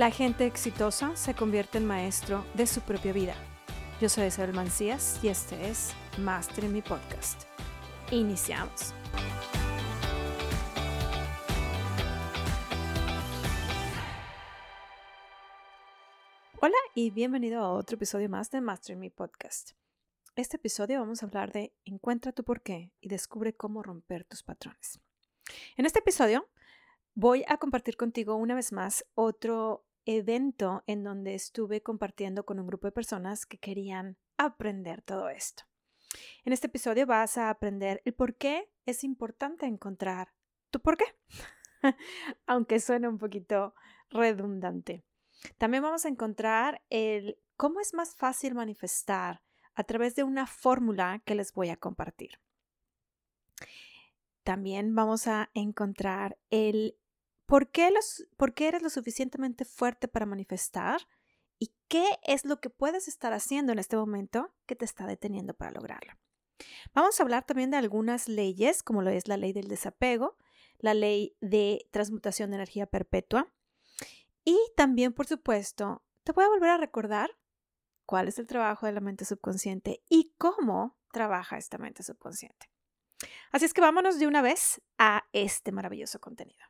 La gente exitosa se convierte en maestro de su propia vida. Yo soy Isabel Mancías y este es Master en mi podcast. Iniciamos. Hola y bienvenido a otro episodio más de Master en mi podcast. Este episodio vamos a hablar de Encuentra tu porqué y descubre cómo romper tus patrones. En este episodio voy a compartir contigo una vez más otro evento en donde estuve compartiendo con un grupo de personas que querían aprender todo esto. En este episodio vas a aprender el por qué es importante encontrar tu por qué, aunque suene un poquito redundante. También vamos a encontrar el cómo es más fácil manifestar a través de una fórmula que les voy a compartir. También vamos a encontrar el ¿Por qué, los, ¿Por qué eres lo suficientemente fuerte para manifestar? ¿Y qué es lo que puedes estar haciendo en este momento que te está deteniendo para lograrlo? Vamos a hablar también de algunas leyes, como lo es la ley del desapego, la ley de transmutación de energía perpetua. Y también, por supuesto, te voy a volver a recordar cuál es el trabajo de la mente subconsciente y cómo trabaja esta mente subconsciente. Así es que vámonos de una vez a este maravilloso contenido.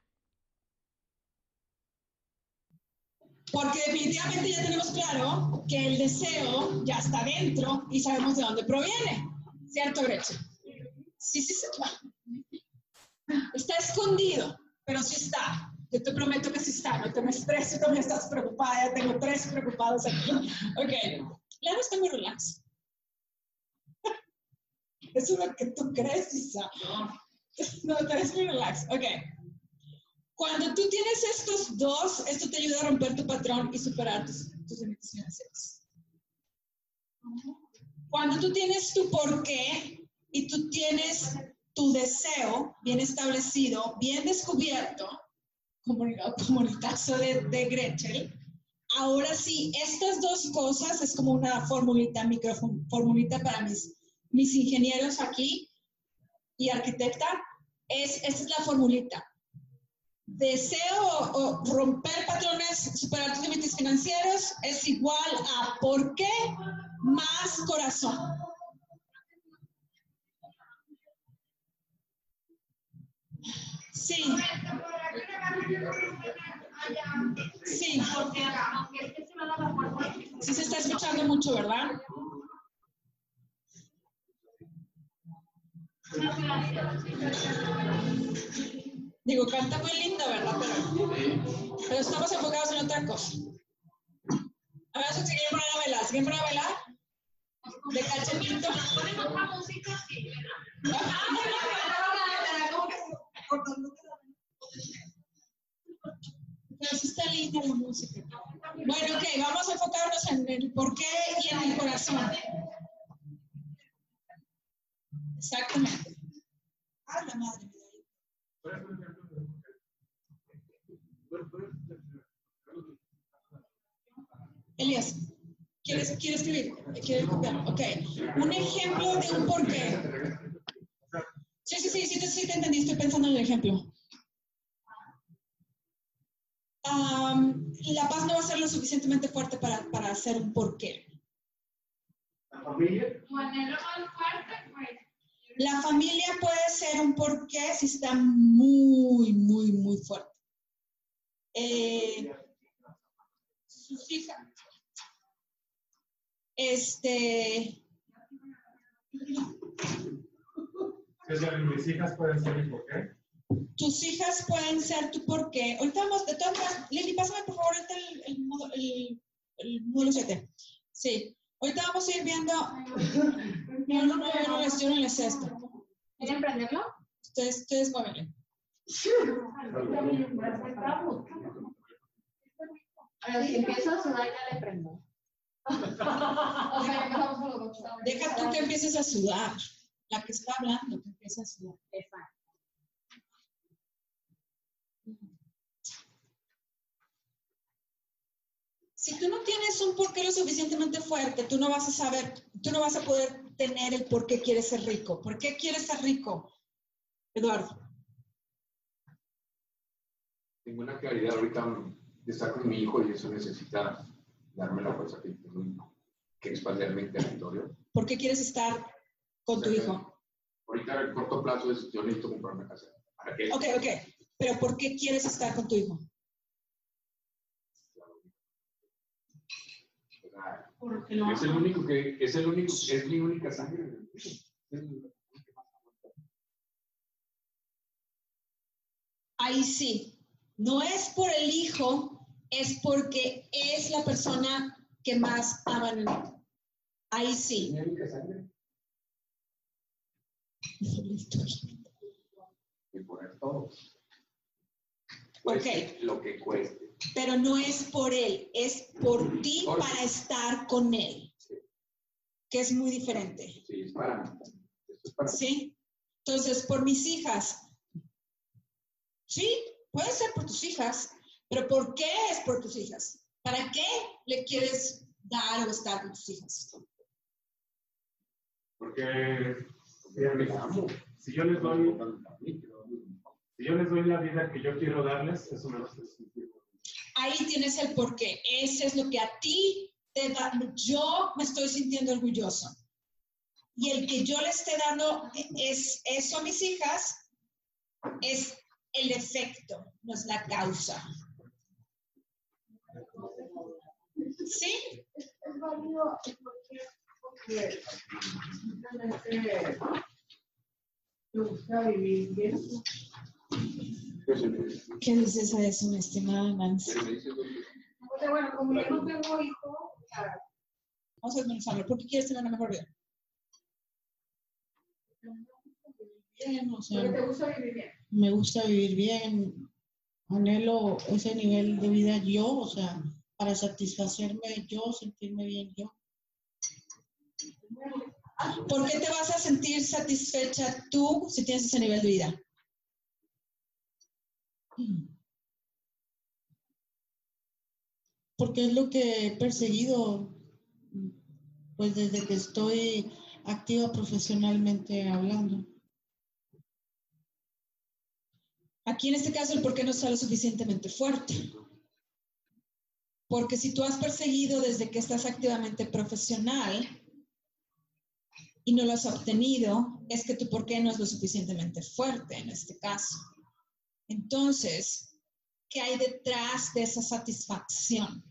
Porque definitivamente ya tenemos claro que el deseo ya está dentro y sabemos de dónde proviene. ¿Cierto, Gretchen? Sí, sí, sí. Está escondido, pero sí está. Yo te prometo que sí está. No te me estreses, no me estás preocupada. Ya tengo tres preocupados aquí. Ok. Claro, está muy relax. Eso es lo que tú crees, Isa. No, ves muy relax. Ok. Cuando tú tienes estos dos, esto te ayuda a romper tu patrón y superar tus, tus limitaciones. Cuando tú tienes tu porqué y tú tienes tu deseo bien establecido, bien descubierto, como, como el caso de, de Gretel, ahora sí, estas dos cosas es como una formulita, microformulita para mis, mis ingenieros aquí y arquitecta, es, esta es la formulita deseo o, romper patrones, superar tus límites financieros es igual a por qué más corazón. Sí. Sí. Sí se está escuchando mucho, ¿verdad? Digo, canta muy lindo, ¿verdad? Pero, estamos enfocados en otra cosa. A ver si quieren poner a. ¿Si quieren a? De cachetito. Pero sí está linda la música. Bueno, ok, vamos a enfocarnos en el por qué y en el corazón. Exactamente. La madre. Elías, ¿quieres, ¿quieres escribir? ¿Quieres copiar? Ok. Un ejemplo de un porqué. Sí, sí, sí, sí, sí te entendí. Estoy pensando en el ejemplo. la paz no va a ser lo suficientemente fuerte para, para hacer un porqué. ¿La familia? Pues. La familia puede ser un porqué si está muy, muy, muy fuerte. Eh, sus hijas. Este. mis hijas pueden ser mi porqué. Tus hijas pueden ser tu porqué. Ahorita vamos, de todas maneras, Lili, pásame por favor el, el, el, el módulo 7. Sí. Ahorita vamos a ir viendo. Les, yo no les sé esto. ¿Quieren prenderlo? Ustedes, ustedes muévenle. Pero si empiezo a sudar, ya le prendo. Deja tú que empieces a sudar. La que está hablando, que empieza a sudar. Exacto. Si tú no tienes un porqué lo suficientemente fuerte, tú no vas a saber, tú no vas a poder tener el por qué quieres ser rico. ¿Por qué quieres ser rico, Eduardo? Tengo una claridad ahorita. de estar con mi hijo y eso necesita darme la fuerza que tengo que expandirme en territorio. ¿Por qué quieres estar con tu hijo? Ahorita en corto plazo es, yo necesito comprarme casa. ¿Para qué? Ok, ok. Pero ¿por qué quieres estar con tu hijo? O sea, Porque lo es el único que, es el único, es mi única sangre. Ahí sí. No es por el hijo, es porque es la persona que más aman. Ahí sí. mi única sangre. Y poner todo. Cueste Lo que cueste. Pero no es por él, es por ti Por- para estar con él. Que es muy diferente. Sí, es para es para. ¿Sí? Entonces, por mis hijas. Sí, puede ser por tus hijas, pero ¿por qué es por tus hijas? ¿Para qué le quieres dar o estar con tus hijas? Porque Porque me amo. si yo les doy, si yo les doy la vida que yo quiero darles, eso me sentir. Ahí tienes el por qué. Ese es lo que a ti te da. Yo me estoy sintiendo orgulloso. Y el que yo le esté dando es eso a mis hijas es el efecto, no es la causa. ¿Sí? es válido porque, simplemente te gusta vivir bien. ¿Qué dices a eso, mi estimada Nancy? pero me dices, "Oye, O sea, bueno, como yo no tengo hijos, o sea, Vamos a desmenuzarlo. ¿Por qué quieres tener una mejor vida? Bien, o sea, porque te gusta vivir bien. me gusta vivir bien, anhelo ese nivel de vida yo, o sea, para satisfacerme yo, sentirme bien yo. ¿Por qué te vas a sentir satisfecha tú si tienes ese nivel de vida? Porque es lo que he perseguido, pues desde que estoy activa profesionalmente hablando. Aquí en este caso el por qué no está lo suficientemente fuerte. Porque si tú has perseguido desde que estás activamente profesional y no lo has obtenido, es que tu por qué no es lo suficientemente fuerte en este caso. Entonces, ¿qué hay detrás de esa satisfacción?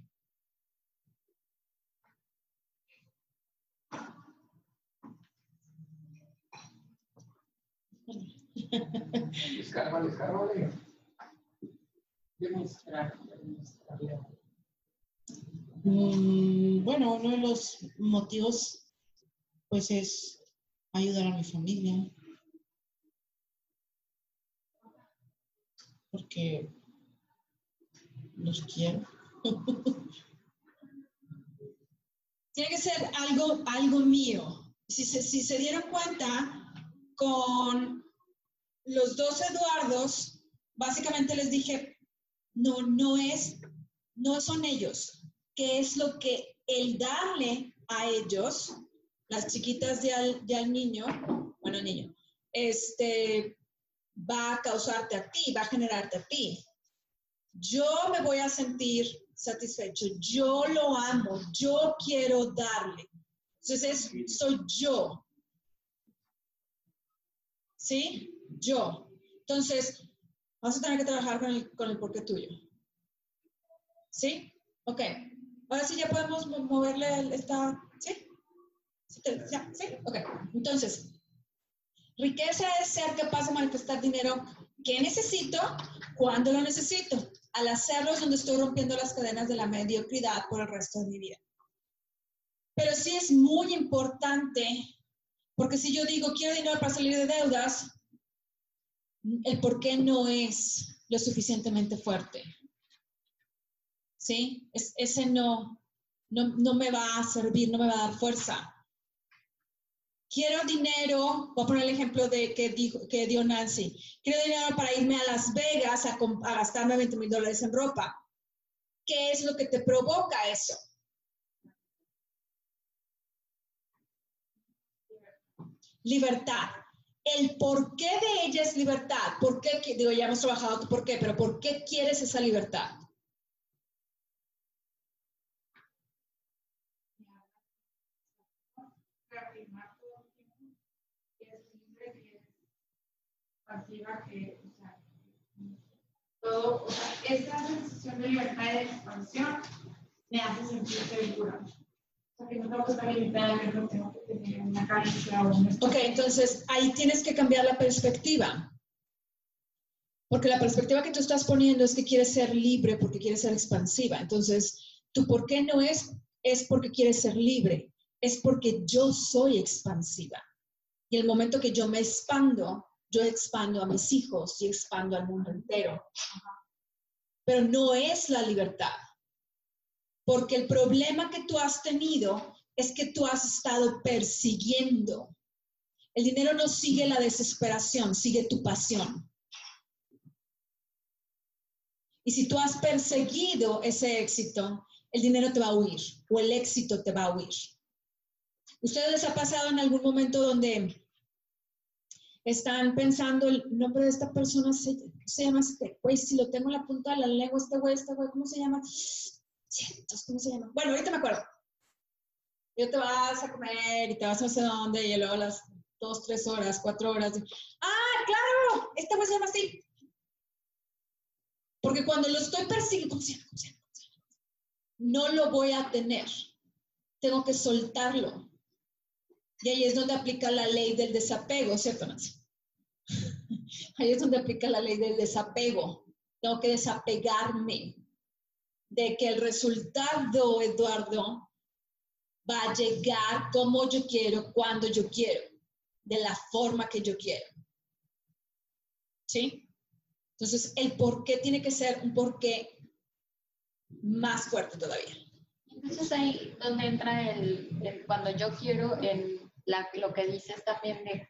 Escárvale, escárvale. Demostrar, Mm, bueno, uno de los motivos, pues, es ayudar a mi familia. Porque los quiero. Tiene que ser algo, algo mío. Si se, si se dieron cuenta, con los dos Eduardos, básicamente les dije, no, no es, no son ellos. ¿Qué es lo que el darle a ellos, las chiquitas de al, de al niño, bueno, niño, este, va a causarte a ti, va a generarte a ti? Yo me voy a sentir satisfecho, yo lo amo, yo quiero darle. Entonces, es, soy yo. ¿Sí? Yo. Entonces, vamos a tener que trabajar con el, con el porqué tuyo. ¿Sí? Ok. Ahora sí ya podemos mo- moverle esta. ¿Sí? ¿Sí? ya, ¿Sí? Ok. Entonces, riqueza es ser capaz de manifestar dinero que necesito, cuando lo necesito. Al hacerlo es donde estoy rompiendo las cadenas de la mediocridad por el resto de mi vida. Pero sí es muy importante, porque si yo digo quiero dinero para salir de deudas, el por qué no es lo suficientemente fuerte. ¿Sí? Es, ese no, no, no me va a servir, no me va a dar fuerza. Quiero dinero, voy a poner el ejemplo de que, dijo, que dio Nancy. Quiero dinero para irme a Las Vegas a, gastarme 20 mil dólares en ropa. ¿Qué es lo que te provoca eso? Libertad. El por qué de ella es libertad. ¿Por qué? Digo, ya hemos trabajado tu por qué, pero ¿por qué quieres esa libertad? Expansiva que, o sea, todo, o sea, esa sensación de libertad y de expansión me hace sentir segura. O sea, que no tengo que estar limitada, que tengo que tener una o una Ok, entonces ahí tienes que cambiar la perspectiva. Porque la perspectiva que tú estás poniendo es que quieres ser libre porque quieres ser expansiva. Entonces, tu por qué no es, es porque quieres ser libre, es porque yo soy expansiva. Y el momento que yo me expando, yo expando a mis hijos y expando al mundo entero. Pero no es la libertad. Porque el problema que tú has tenido es que tú has estado persiguiendo. El dinero no sigue la desesperación, sigue tu pasión. Y si tú has perseguido ese éxito, el dinero te va a huir o el éxito te va a huir. ¿Ustedes les ha pasado en algún momento donde están pensando el nombre de esta persona se, se llama este güey? Si lo tengo en la punta de la lengua, este güey, este güey, ¿cómo se llama? Cientos, ¿cómo se llama? Bueno, ahorita me acuerdo. Yo te vas a comer y te vas a no sé dónde y luego las dos, tres horas, cuatro horas. Ah, claro, este güey se llama así. Porque cuando lo estoy persiguiendo. ¿Cómo se llama? ¿Cómo se llama? no lo voy a tener. Tengo que soltarlo. Y ahí es donde aplica la ley del desapego, ¿cierto, Nancy? Ahí es donde aplica la ley del desapego. Tengo que desapegarme de que el resultado, Eduardo, va a llegar como yo quiero, cuando yo quiero, de la forma que yo quiero. ¿Sí? Entonces, el por qué tiene que ser un por qué más fuerte todavía. Entonces ahí donde entra el, cuando yo quiero, el, la, lo que dices también de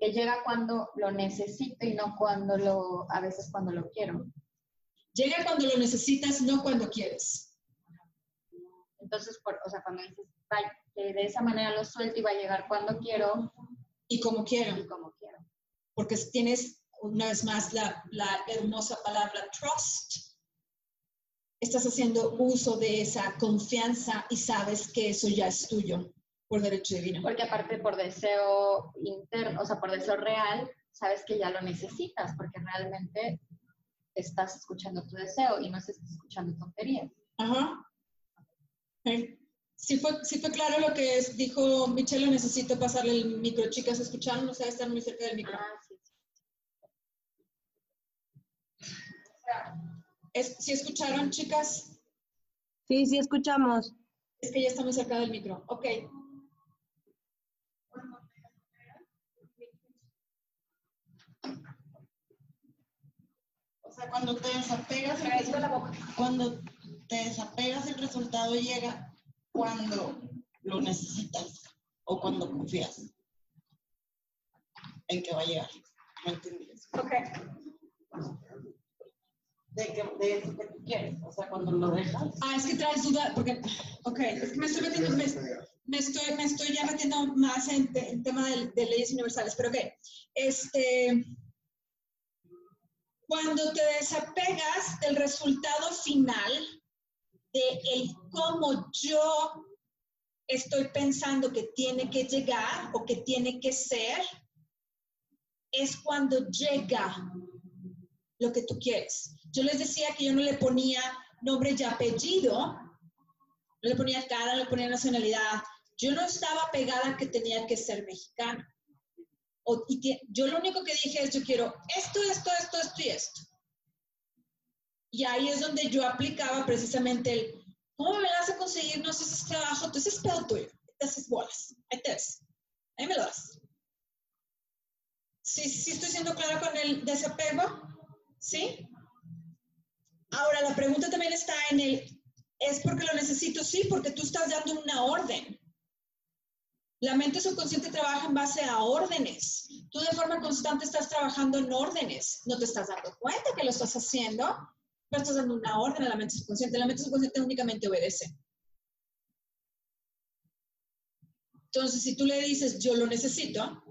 que llega cuando lo necesito y no cuando lo, a veces cuando lo quiero. Llega cuando lo necesitas, no cuando quieres. Entonces, por, o sea, cuando dices, "Vaya, que de esa manera lo suelto y va a llegar cuando quiero Y como quiero. y como quiero. porque tienes una vez más la, la hermosa palabra trust. Estás haciendo uso de esa confianza y sabes que eso ya es tuyo por derecho divino. Porque aparte por deseo interno, o sea, por deseo real, sabes que ya lo necesitas, porque realmente estás escuchando tu deseo y no estás escuchando tonterías. Ajá. Sí fue, sí fue claro lo que es- dijo Michelle, necesito pasarle el micro. Chicas, ¿escucharon? No sé, están muy cerca del micro. Ah, sí, sí. Es, ¿Sí escucharon, chicas? Sí, sí, escuchamos. Es que ya está muy cerca del micro. Ok. O sea, cuando te desapegas, el, cuando te desapegas, el resultado llega cuando lo necesitas o cuando confías en que va a llegar. ¿Me entendí eso? Ok. De, que, de eso que tú quieres. O sea, cuando lo dejas. Ah, es que traes duda, porque, ok, es que me estoy metiendo, me, me estoy, me estoy ya metiendo más en, te- en tema de, de leyes universales, pero ok, este, cuando te desapegas del resultado final, de el cómo yo estoy pensando que tiene que llegar o que tiene que ser, es cuando llega lo que tú quieres. Yo les decía que yo no le ponía nombre y apellido, no le ponía cara, no le ponía nacionalidad. Yo no estaba pegada que tenía que ser mexicana. O- y que- yo lo único que dije es, yo quiero esto, esto, esto, esto y esto. Y ahí es donde yo aplicaba precisamente el, ¿cómo me vas a conseguir? No sé si es trabajo, entonces es pedo tuyo. Te haces bolas. Ahí te ves. Ahí me lo das. ¿Sí, sí estoy siendo clara con el desapego? ¿Sí? Ahora, la pregunta también está en el, ¿es porque lo necesito? Sí, porque tú estás dando una orden. La mente subconsciente trabaja en base a órdenes. Tú de forma constante estás trabajando en órdenes. No te estás dando cuenta que lo estás haciendo, pero estás dando una orden a la mente subconsciente. La mente subconsciente únicamente obedece. Entonces, si tú le dices, yo lo necesito,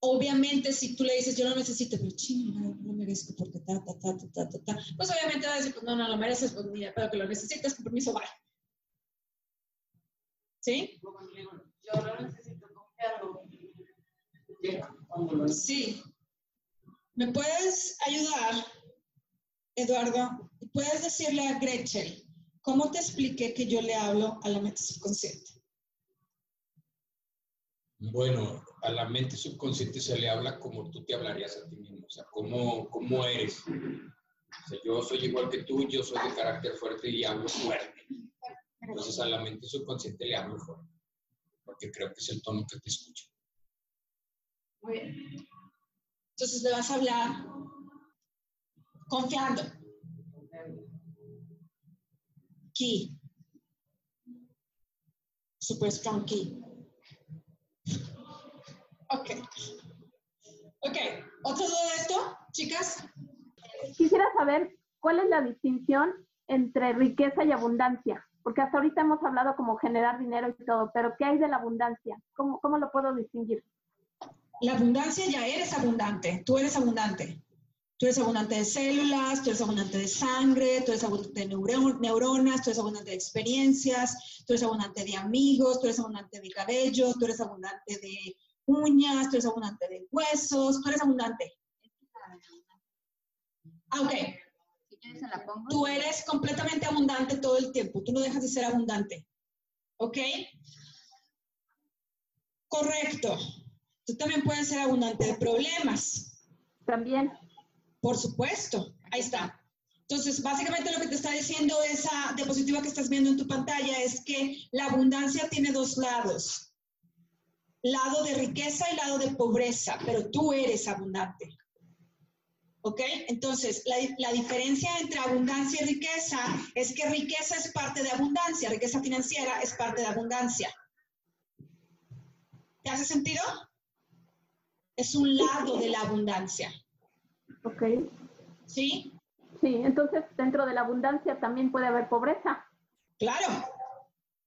obviamente si tú le dices, yo lo necesito, pero chino, no, lo merezco porque ta, ta, ta, ta, ta, ta, pues obviamente va a decir, pues no, no lo mereces, pues mira, pero que lo necesitas, con permiso, bye. ¿Sí? Yo lo necesito confiando quiera. Cuando lo Sí. ¿Me puedes ayudar, Eduardo? ¿Puedes decirle a Gretchen cómo te expliqué que yo le hablo a la mente subconsciente? Bueno, a la mente subconsciente se le habla como tú te hablarías a ti mismo, o sea, cómo, cómo eres. O sea, yo soy igual que tú, yo soy de carácter fuerte y hablo fuerte. Entonces a la mente subconsciente le hablo fuerte, porque creo que es el tono que te escucha. Muy bien. Entonces le vas a hablar confiando. Key. Super strong key. Ok. Ok. ¿Otra duda de esto, chicas? Quisiera saber cuál es la distinción entre riqueza y abundancia, porque hasta ahorita hemos hablado como generar dinero y todo, pero ¿qué hay de la abundancia? ¿Cómo, cómo lo puedo distinguir? La abundancia ya eres abundante. Tú eres abundante. Tú eres abundante de células, tú eres abundante de sangre, tú eres abundante de neuro- neuronas, tú eres abundante de experiencias, tú eres abundante de amigos, tú eres abundante de cabello, tú eres abundante de uñas, tú eres abundante de huesos, tú eres abundante. Ah, ok. Si quieres se la pongo. Tú eres completamente abundante todo el tiempo. Tú no dejas de ser abundante. ¿Ok? Correcto. Tú también puedes ser abundante de problemas. También, Por supuesto. Ahí está. Entonces, básicamente lo que te está diciendo esa diapositiva que estás viendo en tu pantalla es que la abundancia tiene dos lados. Lado de riqueza y lado de pobreza, pero tú eres abundante. ¿Ok? Entonces, la, la diferencia entre abundancia y riqueza es que riqueza es parte de abundancia, riqueza financiera es parte de abundancia. ¿Te hace sentido? Es un lado de la abundancia. ok. ¿Sí? Sí, entonces dentro de la abundancia también puede haber pobreza. Claro.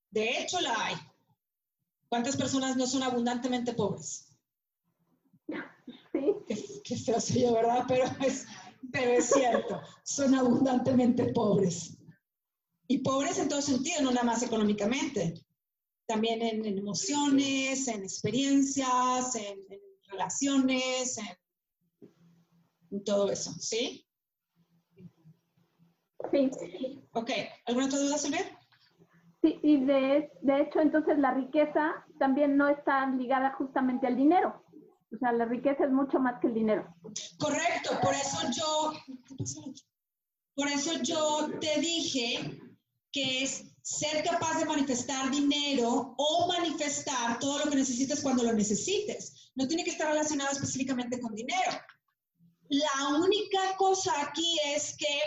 De hecho, la hay. ¿Cuántas personas no son abundantemente pobres? Sí, feo soy yo, ¿verdad? Pero es, pero es cierto. Son abundantemente pobres. Y pobres en todo sentido, no nada más económicamente. También en, en emociones, en experiencias, en, en relaciones, en, en todo eso. ¿Sí? sí. Ok. ¿Alguna otra duda, Silvia? Sí, y de, de hecho, entonces la riqueza también no está ligada justamente al dinero. O sea, la riqueza es mucho más que el dinero. Correcto, por eso yo, por eso yo te dije que es ser capaz de manifestar dinero o manifestar todo lo que necesites cuando lo necesites. No tiene que estar relacionado específicamente con dinero. La única cosa aquí es que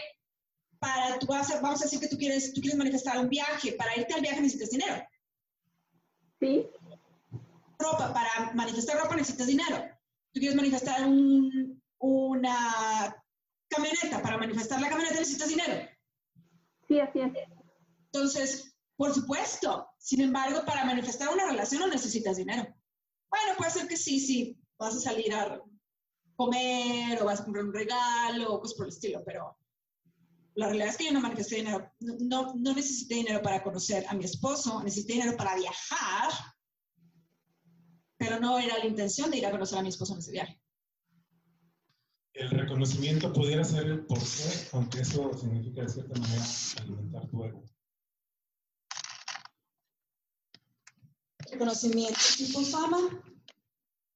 para tú vas a- vamos a decir que tú quieres, tú quieres manifestar un viaje, para irte al viaje necesitas dinero. Sí, ropa, para manifestar ropa necesitas dinero. Tú quieres manifestar un- una camioneta, para manifestar la camioneta necesitas dinero. sí, así es. Entonces, por supuesto, sin embargo, para manifestar una relación no necesitas dinero. Bueno, puede ser que sí, sí, vas a salir a comer o vas a comprar un regalo o cosas por el estilo, pero la realidad es que yo no manifesté dinero, no, no, no necesité dinero para conocer a mi esposo, necesité dinero para viajar, pero no era la intención de ir a conocer a mi esposo en ese viaje. El reconocimiento pudiera ser el por qué, aunque eso significa de cierta manera alimentar tu ego. reconocimiento tipo fama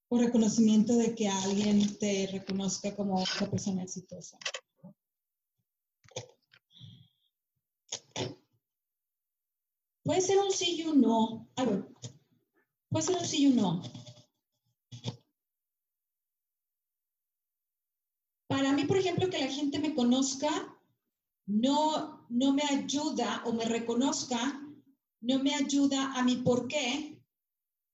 o reconocimiento de que alguien te reconozca como una persona exitosa. Puede ser un sí y un no. A ver, puede ser un sí y un no. Para mí, por ejemplo, que la gente me conozca no, no me ayuda o me reconozca, no me ayuda a mi por qué,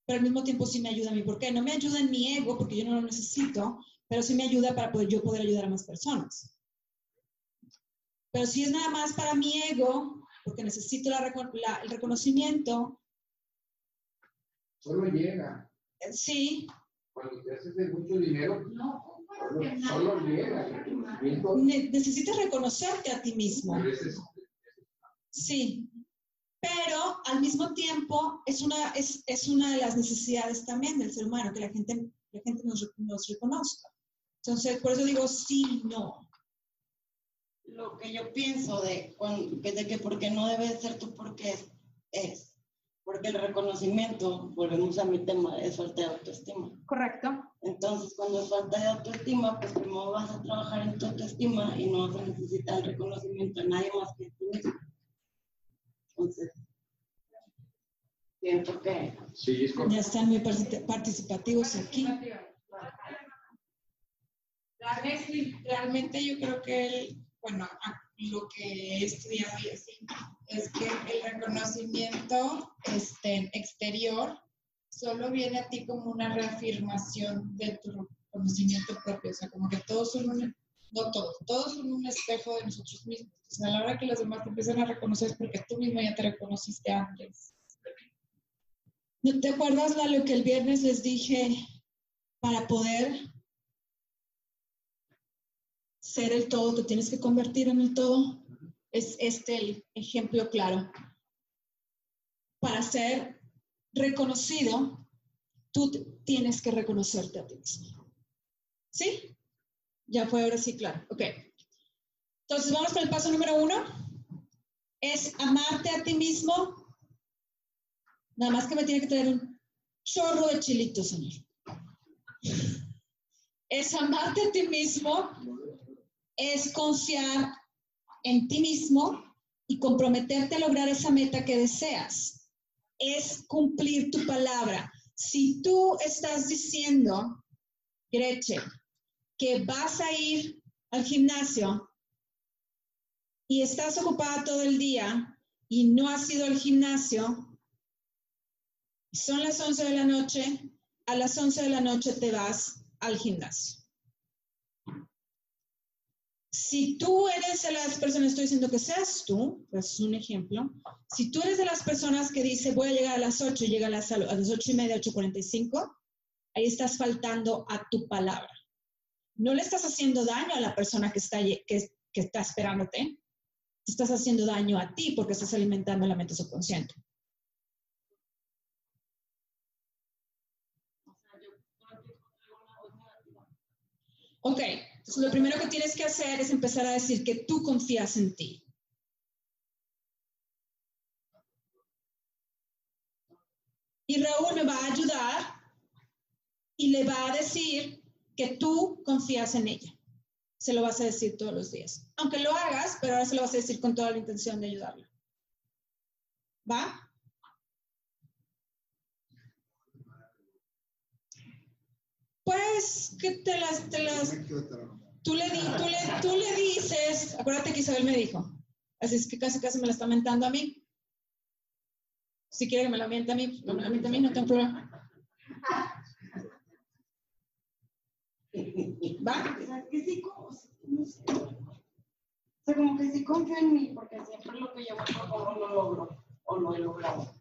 pero al mismo tiempo sí me ayuda a mi por qué. No me ayuda en mi ego porque yo no lo necesito, pero sí me ayuda para poder yo poder ayudar a más personas. Pero si es nada más para mi ego, porque necesito el reconocimiento, Solo llega. eh, sí, Cuando te haces de mucho dinero, No, solo, solo llega. Ne- necesitas reconocerte a ti mismo. Sí, pero al mismo tiempo es una, es, es una de las necesidades también del ser humano, que la gente la gente nos, nos reconozca. Entonces, por eso digo sí, no. Lo que yo pienso de, de que porque no debe de ser tú porque es, es, porque el reconocimiento, volvemos a mi tema, es falta de autoestima. Correcto. Entonces, cuando es falta de autoestima, pues primero vas a trabajar en tu autoestima y no vas a necesitar el reconocimiento de nadie más que tú mismo. Entonces, siento que Sí, es correcto. Ya están muy particip- participativos aquí. Realmente, realmente yo creo que el, bueno, lo que he estudiado y así, es que el reconocimiento este, exterior solo viene a ti como una reafirmación de tu conocimiento propio, o sea, como que todos son un, no todos, todos son un espejo de nosotros mismos. O sea, a la hora que los demás te empiezan a reconocer es porque tú mismo ya te reconociste antes. ¿No te acuerdas, Lalo, que el viernes les dije para poder ser el todo, te tienes que convertir en el todo? Es este el ejemplo claro. Para ser reconocido, tú tienes que reconocerte a ti mismo. ¿Sí? Ya fue ahora sí claro. Ok. Entonces vamos con el paso número uno. Es amarte a ti mismo Nada más que me tiene que traer un chorro de chilitos, señor. Es amarte a ti mismo, es confiar en ti mismo y comprometerte a lograr esa meta que deseas. Es cumplir tu palabra. Si tú estás diciendo, Gretchen, que vas a ir al gimnasio y estás ocupada todo el día y no has ido al gimnasio, son las 11 de la noche, a las 11 de la noche te vas al gimnasio. Si tú eres de las personas, estoy diciendo que seas tú, pues es un ejemplo, si tú eres de las personas que dice voy a llegar a las 8 y llega a las, a las 8 y media, 8.45, ahí estás faltando a tu palabra. No le estás haciendo daño a la persona que está, que, que está esperándote, te estás haciendo daño a ti porque estás alimentando la mente subconsciente. Ok, entonces lo primero que tienes que hacer es empezar a decir que tú confías en ti. Y Raúl me va a ayudar y le va a decir que tú confías en ella. Se lo vas a decir todos los días. Aunque lo hagas, pero ahora se lo vas a decir con toda la intención de ayudarla. ¿Va? Pues que te las, te las, tú le, dices, acuérdate que Isabel me dijo, así es que casi casi me la está mentando a mí. Si quiere que me la miente a mí, no me la miente a mí, no tengo problema. ¿Va? O sea, como que sí confío en mí, porque siempre lo que yo me propongo lo logro, o lo he logrado.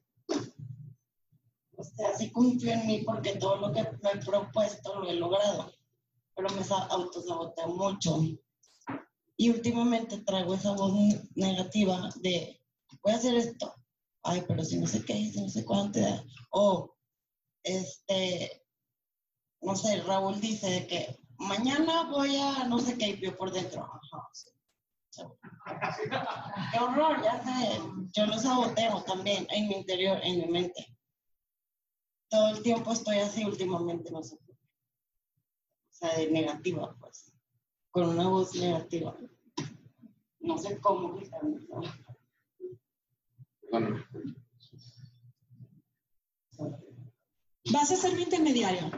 O sea, sí confío en mí porque todo lo que me he propuesto lo he logrado, pero me sa- autosaboteo mucho. Y últimamente traigo esa voz negativa de, voy a hacer esto, ay, pero si no sé qué, si no sé cuánto, o, este, no sé, Raúl dice que mañana voy a no sé qué, y yo por dentro, ajá, Qué horror, ya sé, yo lo saboteo también en mi interior, en mi mente. Todo el tiempo estoy así últimamente, no sé. Sea, de negativa, pues, con una voz negativa. No sé cómo quitarme. ¿no? Bueno, Vas a ser mi intermediario.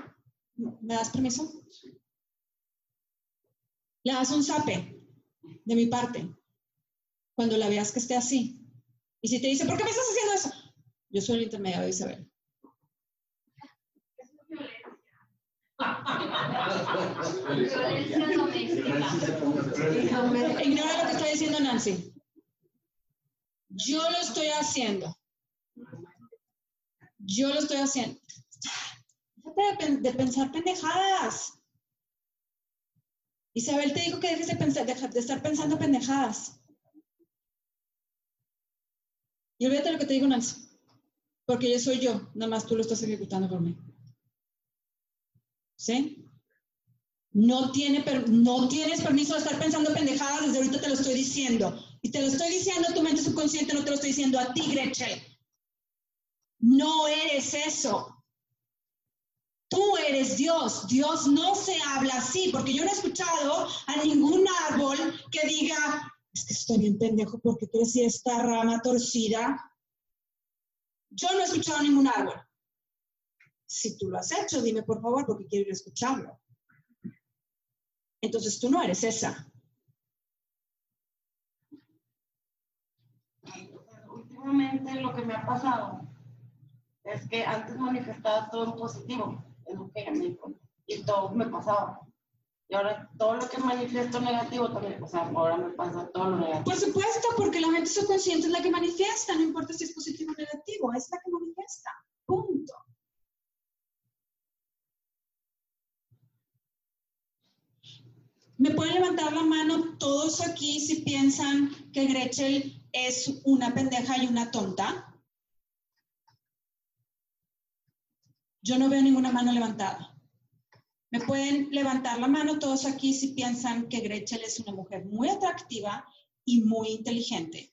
¿Me das permiso? Le das un zape de mi parte cuando la veas que esté así. Y si te dice, ¿por qué me estás haciendo eso? Yo soy el intermediario de Isabel. Ignora lo que está diciendo Nancy. Yo lo estoy haciendo. Yo lo estoy haciendo. Déjate de, pen- de pensar pendejadas. Isabel te dijo que dejes de, pensar, deja- de estar pensando pendejadas. Y olvídate lo que te digo, Nancy. Porque yo soy yo, nada más tú lo estás ejecutando por mí. ¿Sí? No, tiene, no tienes permiso de estar pensando pendejadas, desde ahorita te lo estoy diciendo. Y te lo estoy diciendo a tu mente subconsciente, no te lo estoy diciendo a ti, Gretchen. No eres eso. Tú eres Dios. Dios no se habla así, porque yo no he escuchado a ningún árbol que diga, es que estoy bien pendejo porque crecí esta rama torcida. Yo no he escuchado a ningún árbol. Si tú lo has hecho, dime por favor, porque quiero ir a escucharlo. Entonces tú no eres esa. Últimamente lo que me ha pasado es que antes manifestaba todo en positivo, es lo que dijo, y todo me pasaba. Y ahora todo lo que manifiesto negativo también, o sea, ahora me pasa todo lo negativo. Por supuesto, porque la mente subconsciente es la que manifiesta, no importa si es positivo o negativo, es la que manifiesta. Punto. ¿Me pueden levantar la mano todos aquí si piensan que Gretchen es una pendeja y una tonta? Yo no veo ninguna mano levantada. ¿Me pueden levantar la mano todos aquí si piensan que Gretchen es una mujer muy atractiva y muy inteligente?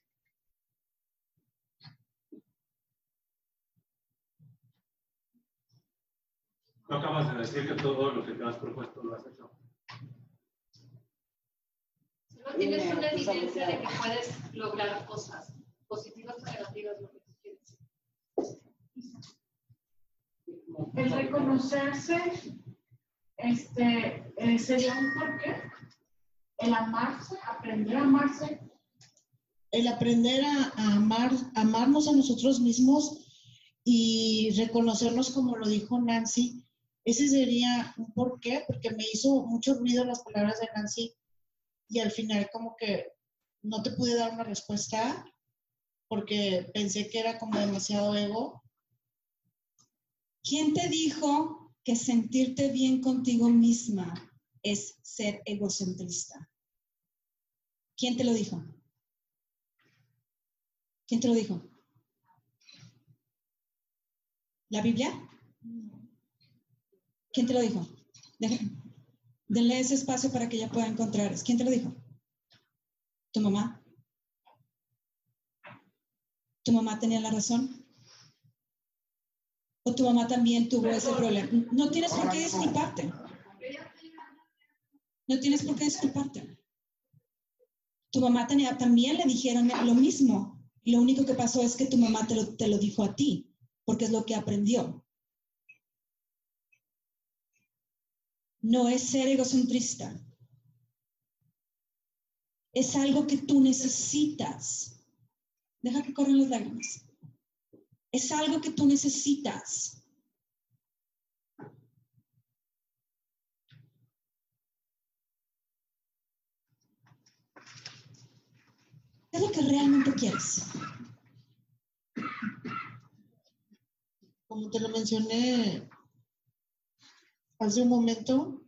No acabas de decir que todo lo que te has propuesto lo has hecho. Solo tienes una evidencia de que puedes lograr cosas positivas o negativas, lo que tú quieres. El reconocerse este, eh, sería un porqué. El amarse, aprender a amarse. El aprender a, a amar, amarnos a nosotros mismos y reconocernos como lo dijo Nancy, ese sería un porqué, porque me hizo mucho ruido las palabras de Nancy y al final como que no te pude dar una respuesta porque pensé que era como demasiado ego. ¿Quién te dijo que sentirte bien contigo misma es ser egocentrista? ¿Quién te lo dijo? ¿Quién te lo dijo? ¿La Biblia? ¿Quién te lo dijo? Dejen- denle ese espacio para que ella pueda encontrar. ¿Quién te lo dijo? ¿Tu mamá? ¿Tu mamá tenía la razón? ¿O tu mamá también tuvo ese problema? No tienes por qué disculparte. No tienes por qué disculparte. Tu mamá también le dijeron lo mismo. Lo único que pasó es que tu mamá te lo, te lo dijo a ti, porque es lo que aprendió. No es ser egocentrista. Es algo que tú necesitas. Deja que corran las lágrimas. Es algo que tú necesitas. ¿Qué es lo que realmente quieres? Como te lo mencioné hace un momento,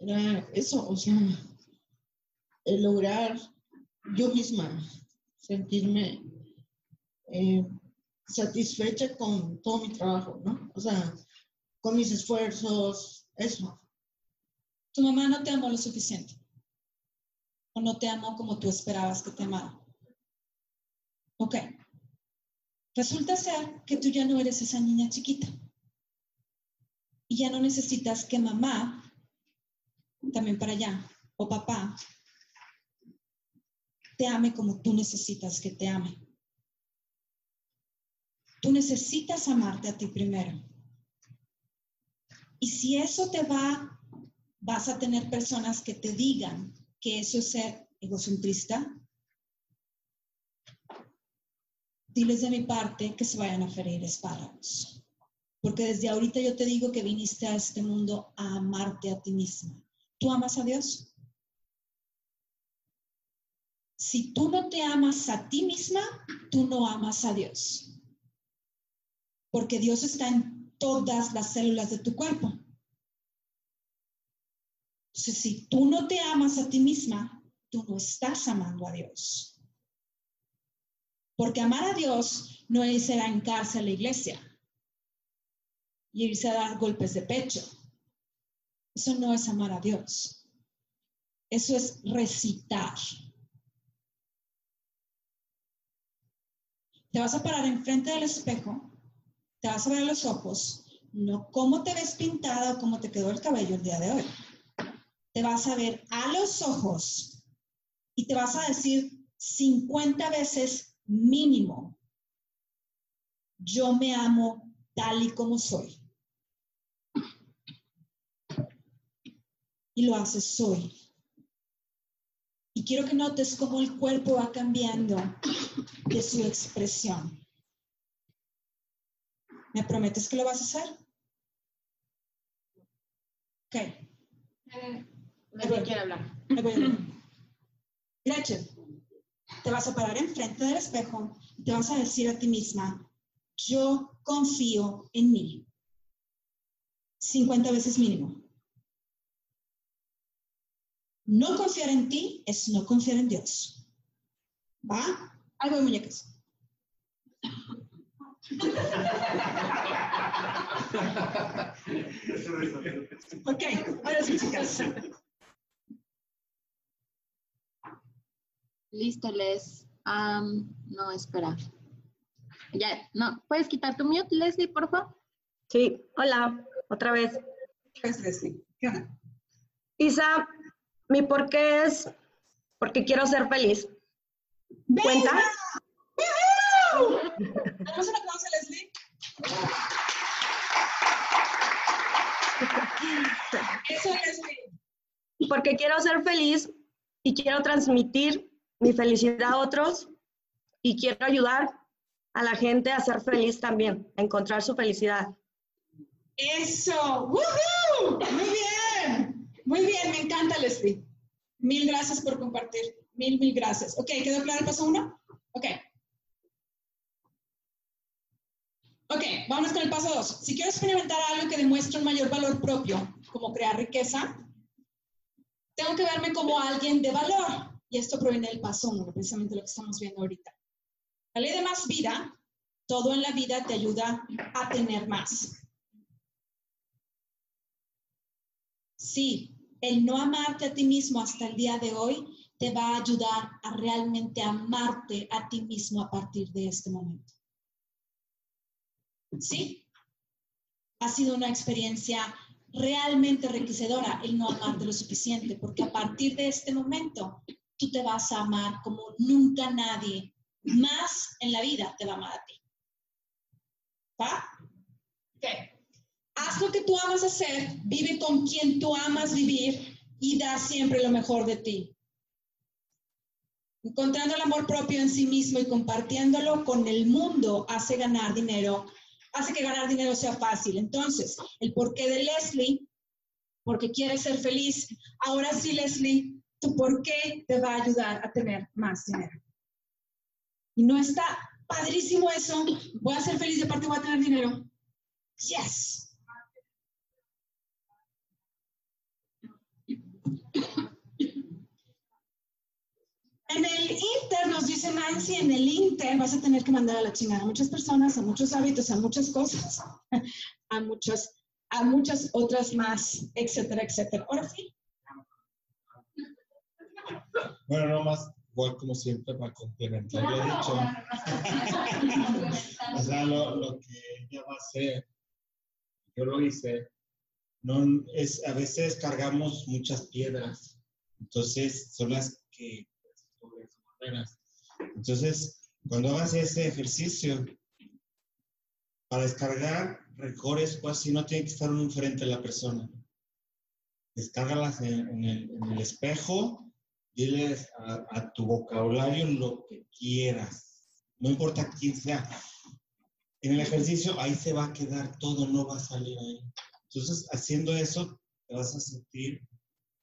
era eso, o sea, el lograr yo misma sentirme eh, satisfecha con todo mi trabajo, ¿no? O sea, con mis esfuerzos, eso. Tu mamá no te amó lo suficiente. O no te amó como tú esperabas que te amara. Ok. Resulta ser que tú ya no eres esa niña chiquita. Y ya no necesitas que mamá, también para allá, o papá, te ame como tú necesitas que te ame. Tú necesitas amarte a ti primero. Y si eso te va, vas a tener personas que te digan que eso es ser egocentrista. Diles de mi parte que se vayan a ferir espárragos. Porque desde ahorita yo te digo que viniste a este mundo a amarte a ti misma. ¿Tú amas a Dios? Si tú no te amas a ti misma, tú no amas a Dios. Porque Dios está en todas las células de tu cuerpo. Entonces, si tú no te amas a ti misma, tú no estás amando a Dios. Porque amar a Dios no es ir a la iglesia y irse a dar golpes de pecho. Eso no es amar a Dios. Eso es recitar. Te vas a parar enfrente del espejo, te vas a ver los ojos, no cómo te ves pintada o cómo te quedó el cabello el día de hoy. Te vas a ver a los ojos y te vas a decir 50 veces mínimo, yo me amo tal y como soy. Y lo haces hoy. Y quiero que notes cómo el cuerpo va cambiando de su expresión. ¿Me prometes que lo vas a hacer? Ok. Nadie quiere hablar. Gretchen, te vas a parar enfrente del espejo y te vas a decir a ti misma, yo confío en mí. 50 veces mínimo. No confiar en ti es no confiar en Dios. ¿Va? Algo de muñecas. ok, ahora sí, chicas. Listo, Les. No, espera. Ya, no, ¿puedes quitar tu mute, Leslie, por favor? Sí, hola, otra vez. Es Leslie. ¿Qué onda? Isa, mi por qué es porque quiero ser feliz. ¿Cuenta? ¿Tenemos un aplauso Leslie? Eso, Leslie. Porque quiero ser feliz y quiero transmitir mi felicidad a otros y quiero ayudar a la gente a ser feliz también, a encontrar su felicidad. Eso. ¡Woohoo! Muy bien. Muy bien, me encanta, Leslie. Mil gracias por compartir. Mil, mil gracias. Ok, ¿quedó claro el paso uno? Ok. Ok, vamos con el paso dos. Si quiero experimentar algo que demuestre un mayor valor propio, como crear riqueza, tengo que verme como alguien de valor. Y esto proviene del paso uno, precisamente lo que estamos viendo ahorita. La ley de más vida, todo en la vida te ayuda a tener más. Sí, el no amarte a ti mismo hasta el día de hoy te va a ayudar a realmente amarte a ti mismo a partir de este momento. Sí, ha sido una experiencia realmente enriquecedora el no amarte lo suficiente, porque a partir de este momento tú te vas a amar como nunca nadie más en la vida te va a amar a ti. ¿Va? Ok. Haz lo que tú amas hacer, vive con quien tú amas vivir y da siempre lo mejor de ti. Encontrando el amor propio en sí mismo y compartiéndolo con el mundo hace ganar dinero, hace que ganar dinero sea fácil. Entonces, el porqué de Leslie, porque quiere ser feliz. Ahora sí, Leslie, tu porqué te va a ayudar a tener más dinero. Y no está padrísimo eso. Voy a ser feliz y aparte voy a tener dinero. Yes. En el Inter, nos dice Nancy, en el Inter vas a tener que mandar a la chingada a muchas personas, a muchos hábitos, a muchas cosas, a muchas, a muchas otras más, etcétera, etcétera. Ahora sí. Bueno, no más, igual como siempre, para complementar lo dicho. o sea, lo, lo que ella va a hacer, yo lo hice, no, es, a veces cargamos muchas piedras, entonces son las que barreras. Entonces, cuando hagas ese ejercicio, para descargar rencores, pues si no tiene que estar uno frente a la persona. Descárgalas en, en, el, en el espejo, diles a, a, tu vocabulario lo que quieras, no importa quién sea. En el ejercicio ahí se va a quedar todo, no va a salir ahí. Entonces, haciendo eso, te vas a sentir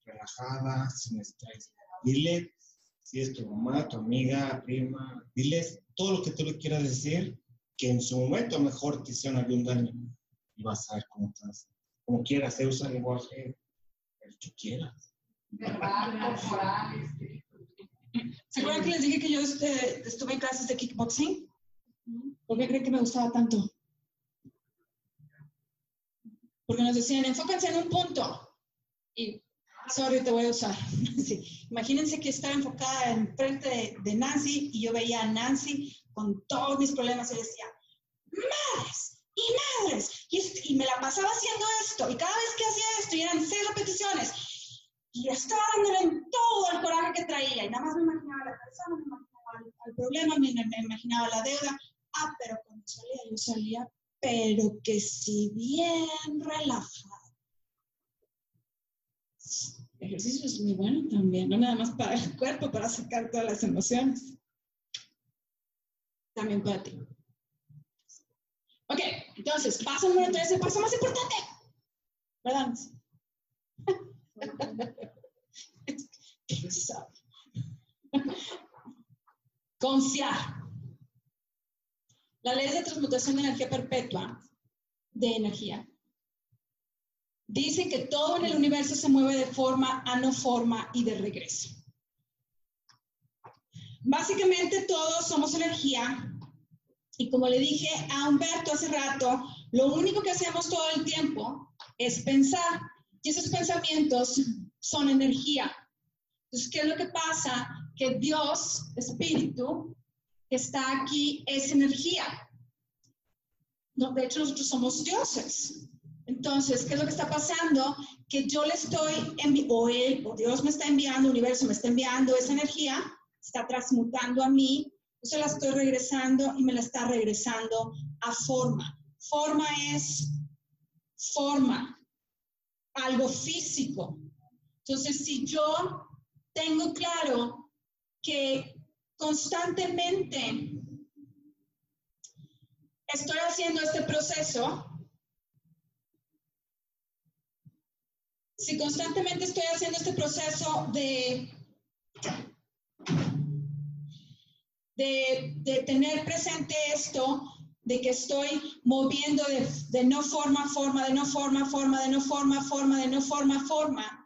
relajada, sin estrés. Dile si es tu mamá, tu amiga, prima, diles todo lo que tú le quieras decir, que en su momento mejor te hicieron algún daño. Y vas a ver cómo estás. Como quieras, se usa el lenguaje el que quieras. ¿Se acuerdan que les dije que yo este, estuve en clases de kickboxing? ¿Por qué creen que me gustaba tanto? Porque nos decían, enfóquense en un punto. Y, sorry, te voy a usar. Sí. Imagínense que estaba enfocada enfrente de, de Nancy y yo veía a Nancy con todos mis problemas y decía, madres y madres. Y, y me la pasaba haciendo esto. Y cada vez que hacía esto, y eran seis repeticiones, y estaba dándole en todo el coraje que traía. Y nada más me imaginaba la persona, me imaginaba el problema, me, me imaginaba la deuda. Ah, pero cuando salía, yo salía, pero que si bien relajada. El ejercicio es muy bueno también, no nada más para el cuerpo, para sacar todas las emociones. También para ti. Ok, entonces, paso número tres, el paso más importante. ¿Verdad? ¿Quién sabe? Confiar. La ley de transmutación de energía perpetua, de energía, dice que todo en el universo se mueve de forma a no forma y de regreso. Básicamente todos somos energía y como le dije a Humberto hace rato, lo único que hacemos todo el tiempo es pensar y esos pensamientos son energía. Entonces, ¿qué es lo que pasa? Que Dios, Espíritu, está aquí, es energía. De hecho, nosotros somos dioses. Entonces, ¿qué es lo que está pasando? Que yo le estoy o Él, o Dios me está enviando, el universo me está enviando esa energía, está transmutando a mí, yo se la estoy regresando y me la está regresando a forma. Forma es forma, algo físico. Entonces, si yo tengo claro que constantemente estoy haciendo este proceso, si constantemente estoy haciendo este proceso de, de, tener presente esto, de que estoy moviendo de, de no forma forma, de no forma forma, de no forma forma, de no forma forma,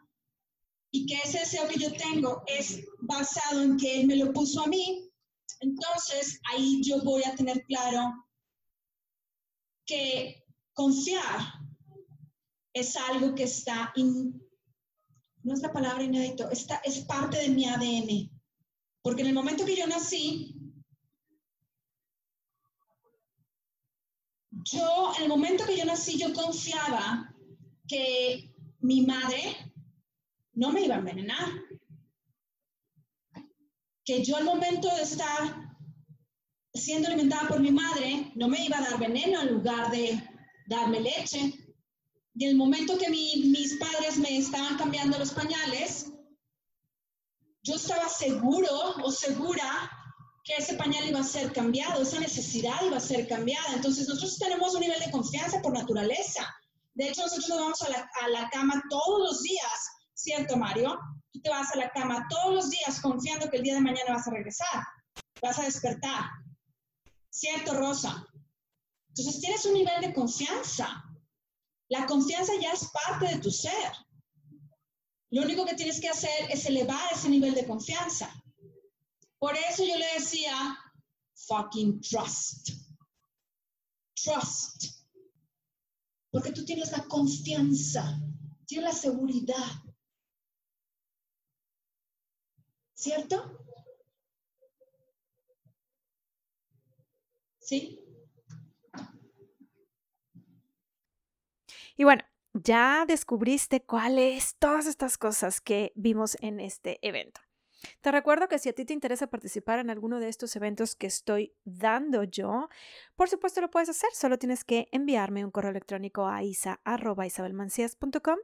y que ese deseo que yo tengo es basado en que Él me lo puso a mí, entonces ahí yo voy a tener claro que confiar es algo que está, in- no es la palabra inédito, está, es parte de mi ADN. Porque en el momento que yo nací, yo, en el momento que yo nací, yo confiaba que mi madre no me iba a envenenar. Que yo al momento de estar siendo alimentada por mi madre, no me iba a dar veneno en lugar de darme leche. Y el momento que mi- mis padres me estaban cambiando los pañales, yo estaba seguro o segura que ese pañal iba a ser cambiado, esa necesidad iba a ser cambiada. Entonces nosotros tenemos un nivel de confianza por naturaleza. De hecho, nosotros nos vamos a la cama todos los días, ¿cierto, Mario? Tú te vas a la cama todos los días confiando que el día de mañana vas a regresar, vas a despertar. ¿Cierto, Rosa? Entonces tienes un nivel de confianza. La confianza ya es parte de tu ser. Lo único que tienes que hacer es elevar ese nivel de confianza. Por eso yo le decía, fucking trust. Trust. Porque tú tienes la confianza, tienes la seguridad. ¿Cierto? ¿Sí? Y bueno, ya descubriste cuáles todas estas cosas que vimos en este evento. Te recuerdo que si a ti te interesa participar en alguno de estos eventos que estoy dando yo, por supuesto lo puedes hacer. Solo tienes que enviarme un correo electrónico a isa.isabelmancias.com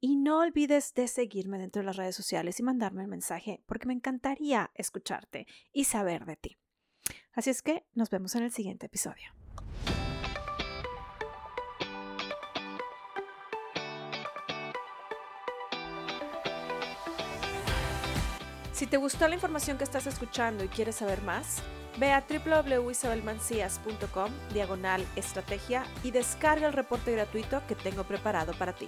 y no olvides de seguirme dentro de las redes sociales y mandarme un mensaje porque me encantaría escucharte y saber de ti. Así es que nos vemos en el siguiente episodio. Si te gustó la información que estás escuchando y quieres saber más, ve a www.isabelmancias.com diagonal estrategia y descarga el reporte gratuito que tengo preparado para ti.